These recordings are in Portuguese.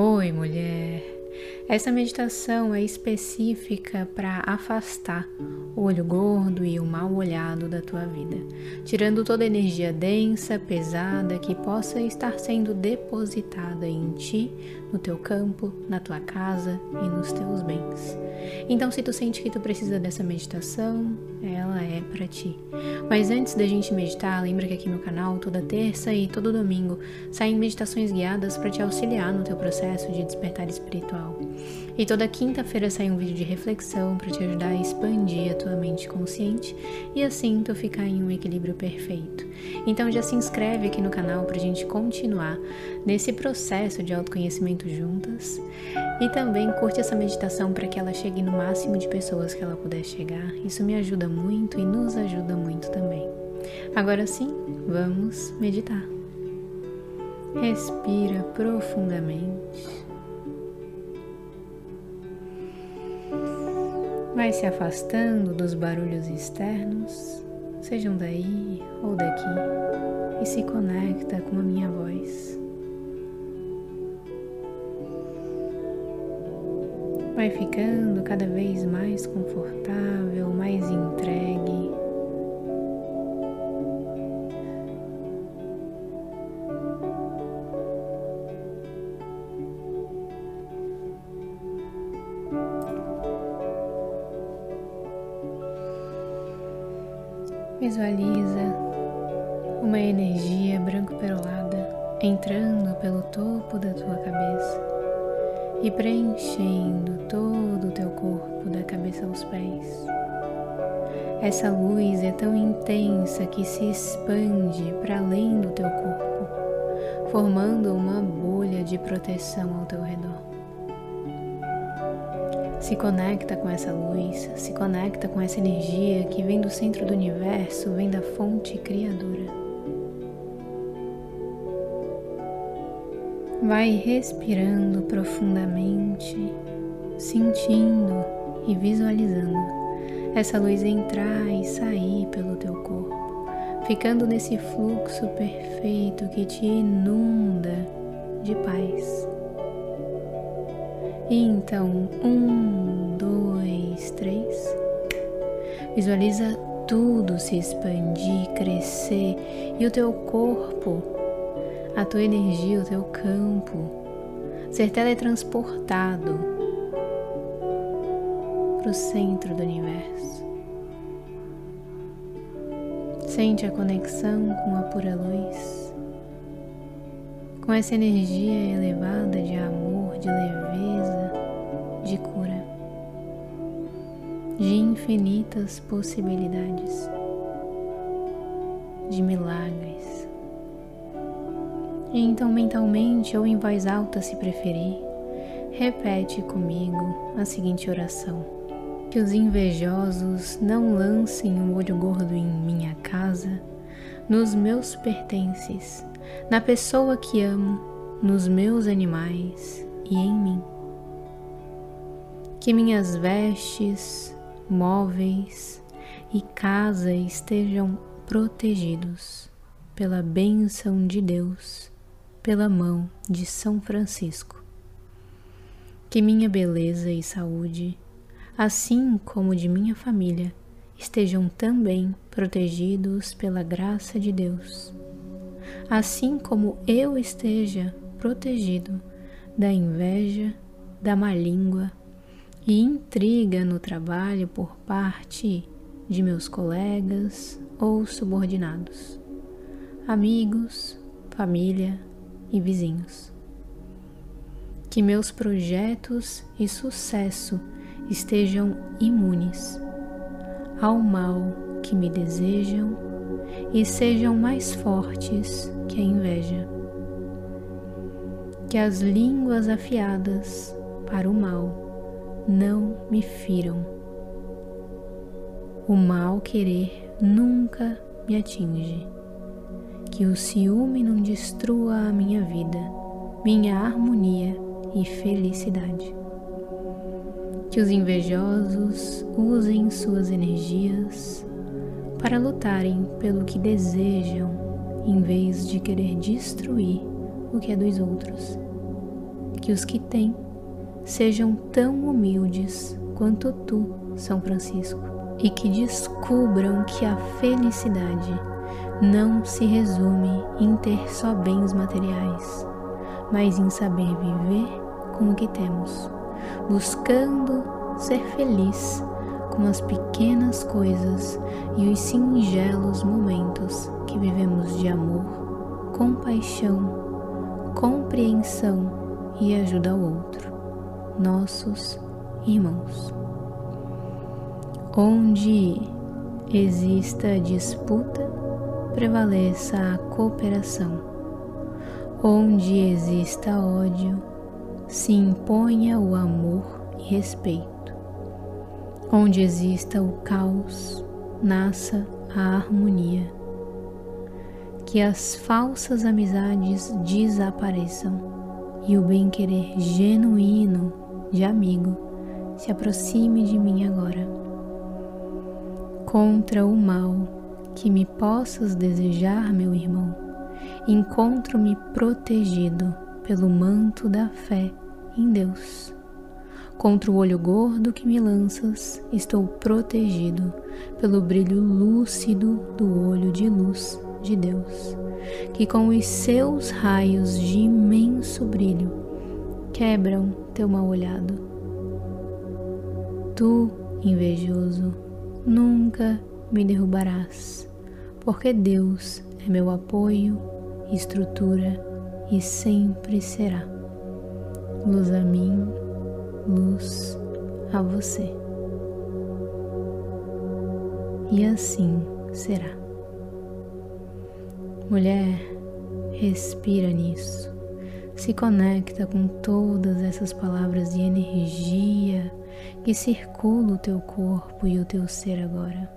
Oi, mulher. Essa meditação é específica para afastar o olho gordo e o mal olhado da tua vida, tirando toda a energia densa, pesada que possa estar sendo depositada em ti, no teu campo, na tua casa e nos teus bens. Então, se tu sente que tu precisa dessa meditação, ela é para ti. Mas antes da gente meditar, lembra que aqui no canal, toda terça e todo domingo, saem meditações guiadas para te auxiliar no teu processo de despertar espiritual. E toda quinta-feira sai um vídeo de reflexão para te ajudar a expandir a tua mente consciente e assim tu ficar em um equilíbrio perfeito. Então já se inscreve aqui no canal para a gente continuar nesse processo de autoconhecimento juntas e também curte essa meditação para que ela chegue no máximo de pessoas que ela puder chegar. Isso me ajuda muito e nos ajuda muito também. Agora sim, vamos meditar. Respira profundamente. Vai se afastando dos barulhos externos, sejam daí ou daqui, e se conecta com a minha voz. Vai ficando cada vez mais confortável, mais entregue Visualiza uma energia branco-perolada entrando pelo topo da tua cabeça e preenchendo todo o teu corpo, da cabeça aos pés. Essa luz é tão intensa que se expande para além do teu corpo, formando uma bolha de proteção ao teu redor. Se conecta com essa luz, se conecta com essa energia que vem do centro do universo, vem da fonte criadora. Vai respirando profundamente, sentindo e visualizando essa luz entrar e sair pelo teu corpo, ficando nesse fluxo perfeito que te inunda de paz. Então, um, dois, três. Visualiza tudo se expandir, crescer e o teu corpo, a tua energia, o teu campo ser teletransportado para o centro do universo. Sente a conexão com a pura luz, com essa energia elevada de amor, de leveza de cura, de infinitas possibilidades, de milagres. E então, mentalmente ou em voz alta, se preferir, repete comigo a seguinte oração: Que os invejosos não lancem um olho gordo em minha casa, nos meus pertences, na pessoa que amo, nos meus animais e em mim que minhas vestes, móveis e casa estejam protegidos pela bênção de Deus, pela mão de São Francisco. Que minha beleza e saúde, assim como de minha família, estejam também protegidos pela graça de Deus, assim como eu esteja protegido da inveja, da má língua, e intriga no trabalho por parte de meus colegas ou subordinados, amigos, família e vizinhos. Que meus projetos e sucesso estejam imunes ao mal que me desejam e sejam mais fortes que a inveja. Que as línguas afiadas para o mal não me firam. O mal querer nunca me atinge. Que o ciúme não destrua a minha vida, minha harmonia e felicidade. Que os invejosos usem suas energias para lutarem pelo que desejam, em vez de querer destruir o que é dos outros que os que têm sejam tão humildes quanto tu, São Francisco, e que descubram que a felicidade não se resume em ter só bens materiais, mas em saber viver com o que temos, buscando ser feliz com as pequenas coisas e os singelos momentos que vivemos de amor, compaixão, compreensão e ajuda ao outro, nossos irmãos. Onde exista disputa, prevaleça a cooperação. Onde exista ódio, se imponha o amor e respeito. Onde exista o caos, nasça a harmonia. Que as falsas amizades desapareçam e o bem-querer genuíno de amigo se aproxime de mim agora. Contra o mal que me possas desejar, meu irmão, encontro-me protegido pelo manto da fé em Deus. Contra o olho gordo que me lanças, estou protegido pelo brilho lúcido do olho de luz de Deus, que com os seus raios de imenso brilho quebram teu mal olhado. Tu, invejoso, nunca me derrubarás, porque Deus é meu apoio, estrutura e sempre será. Luz a mim luz a você. E assim será. Mulher, respira nisso. Se conecta com todas essas palavras de energia que circulam o teu corpo e o teu ser agora.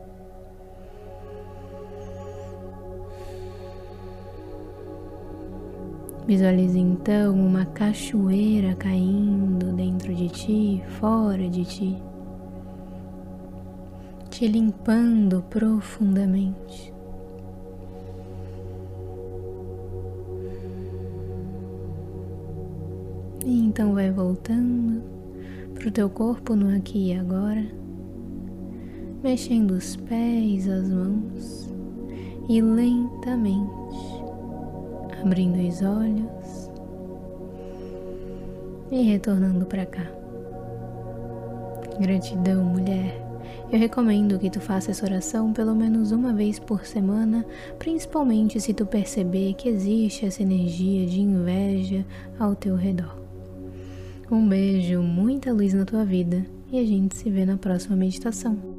Visualize então uma cachoeira caindo dentro de ti, fora de ti, te limpando profundamente. E então vai voltando para o teu corpo no aqui e agora, mexendo os pés, as mãos e lentamente abrindo os olhos e retornando para cá. Gratidão, mulher. Eu recomendo que tu faça essa oração pelo menos uma vez por semana, principalmente se tu perceber que existe essa energia de inveja ao teu redor. Um beijo, muita luz na tua vida e a gente se vê na próxima meditação.